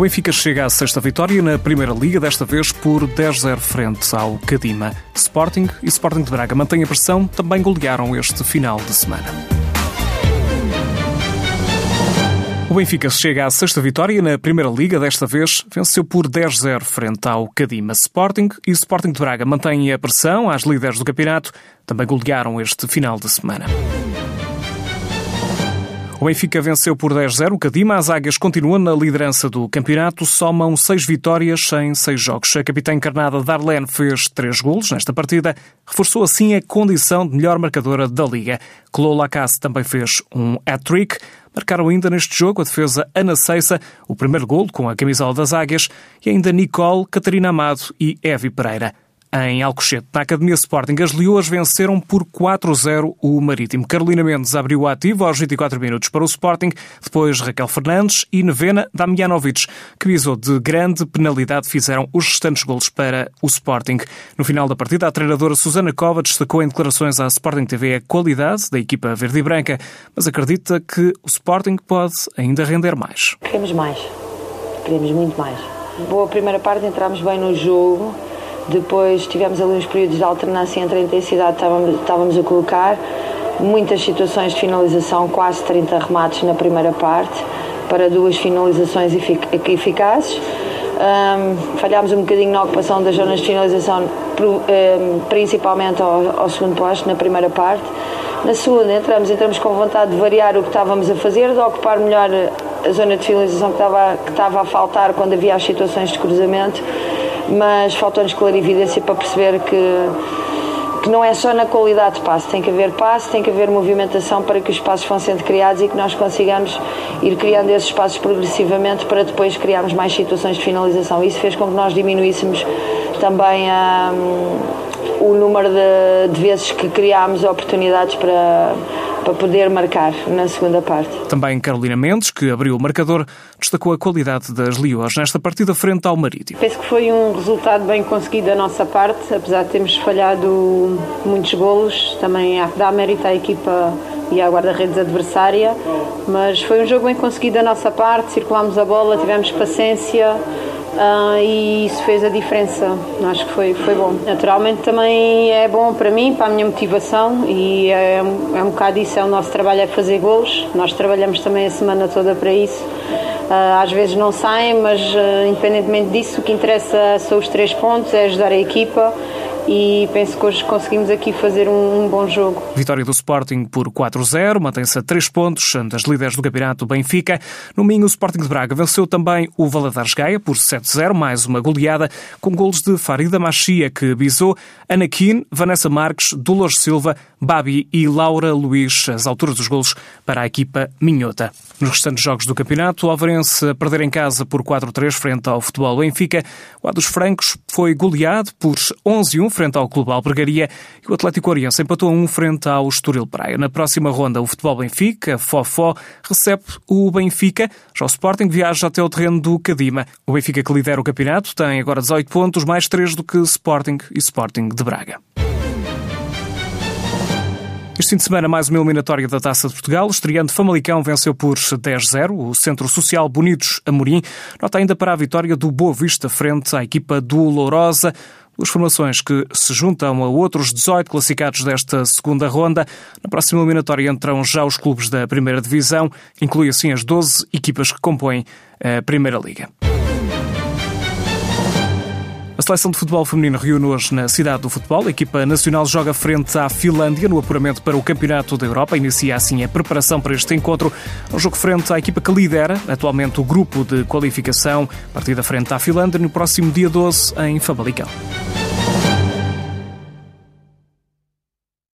O Benfica chega à sexta vitória na Primeira Liga, desta vez por 10-0 frente ao Cadima. Sporting e Sporting de Braga mantêm a pressão, também golearam este final de semana. O Benfica chega à sexta vitória na Primeira Liga, desta vez venceu por 10-0 frente ao Cadima Sporting e Sporting de Braga mantém a pressão às líderes do campeonato, também golearam este final de semana. O Benfica venceu por 10-0 o Cadima. As Águias continuam na liderança do campeonato, somam seis vitórias em seis jogos. A capitã encarnada Darlene fez três golos nesta partida, reforçou assim a condição de melhor marcadora da Liga. Clô Lacasse também fez um hat-trick. Marcaram ainda neste jogo a defesa Ana Ceissa, o primeiro golo com a camisola das Águias, e ainda Nicole, Catarina Amado e Evi Pereira em Alcochete. Na Academia Sporting, as Leoas venceram por 4-0 o Marítimo. Carolina Mendes abriu o ativo aos 24 minutos para o Sporting, depois Raquel Fernandes e Nevena Damjanovic, que visou de grande penalidade, fizeram os restantes golos para o Sporting. No final da partida, a treinadora Susana Cova destacou em declarações à Sporting TV a qualidade da equipa verde e branca, mas acredita que o Sporting pode ainda render mais. Queremos mais. Queremos muito mais. Boa primeira parte, entramos bem no jogo depois tivemos ali uns períodos de alternância entre a intensidade que estávamos, estávamos a colocar, muitas situações de finalização, quase 30 remates na primeira parte, para duas finalizações efic eficazes. Um, falhámos um bocadinho na ocupação das zonas de finalização, principalmente ao, ao, segundo posto, na primeira parte. Na segunda entramos, entramos com vontade de variar o que estávamos a fazer, de ocupar melhor a zona de finalização que estava, que estava a faltar quando havia as situações de cruzamento mas faltou-nos clarividência para perceber que que não é só na qualidade de passe, tem que haver passe, tem que haver movimentação para que os passos vão sendo criados e que nós consigamos ir criando esses passos progressivamente para depois criarmos mais situações de finalização. Isso fez com que nós diminuíssemos também um, o número de, de vezes que criámos oportunidades para para poder marcar na segunda parte. Também Carolina Mendes, que abriu o marcador, destacou a qualidade das Leões nesta partida frente ao Marítimo. Penso que foi um resultado bem conseguido da nossa parte, apesar de termos falhado muitos golos, também dá mérito à equipa e à guarda-redes adversária, mas foi um jogo bem conseguido da nossa parte, circulámos a bola, tivemos paciência, Uh, e isso fez a diferença. Acho que foi, foi bom. Naturalmente também é bom para mim, para a minha motivação e é, é um bocado isso, é o nosso trabalho é fazer golos. Nós trabalhamos também a semana toda para isso. Uh, às vezes não saem, mas uh, independentemente disso, o que interessa são os três pontos, é ajudar a equipa e penso que hoje conseguimos aqui fazer um, um bom jogo. Vitória do Sporting por 4-0, mantém-se a 3 pontos das líderes do campeonato Benfica. No Minho, o Sporting de Braga venceu também o Valadares Gaia por 7-0, mais uma goleada, com golos de Farida Machia, que bisou Anakin, Vanessa Marques, Dolores Silva, Babi e Laura Luís, as alturas dos golos para a equipa minhota. Nos restantes jogos do campeonato, o Alvarense a perder em casa por 4-3 frente ao futebol Benfica. O A dos Francos foi goleado por 11-1 frente ao Clube Albergaria e o Atlético Oriense empatou 1 frente ao Estoril Praia. Na próxima ronda, o futebol Benfica, Fofó, recebe o Benfica. Já o Sporting viaja até o terreno do Cadima. O Benfica que lidera o campeonato tem agora 18 pontos, mais 3 do que Sporting e Sporting de Braga. Este fim de semana, mais uma eliminatória da Taça de Portugal. O estreante Famalicão venceu por 10-0 o Centro Social Bonitos Amorim. Nota ainda para a vitória do Boa Vista frente à equipa do Lourosa. Duas formações que se juntam a outros 18 classificados desta segunda ronda. Na próxima eliminatória entram já os clubes da Primeira Divisão, inclui assim as 12 equipas que compõem a Primeira Liga. A seleção de futebol feminino reúne hoje na cidade do futebol. A equipa nacional joga frente à Finlândia no apuramento para o Campeonato da Europa. Inicia assim a preparação para este encontro. Um jogo frente à equipa que lidera atualmente o grupo de qualificação. Partida frente à Finlândia no próximo dia 12 em Famalicão.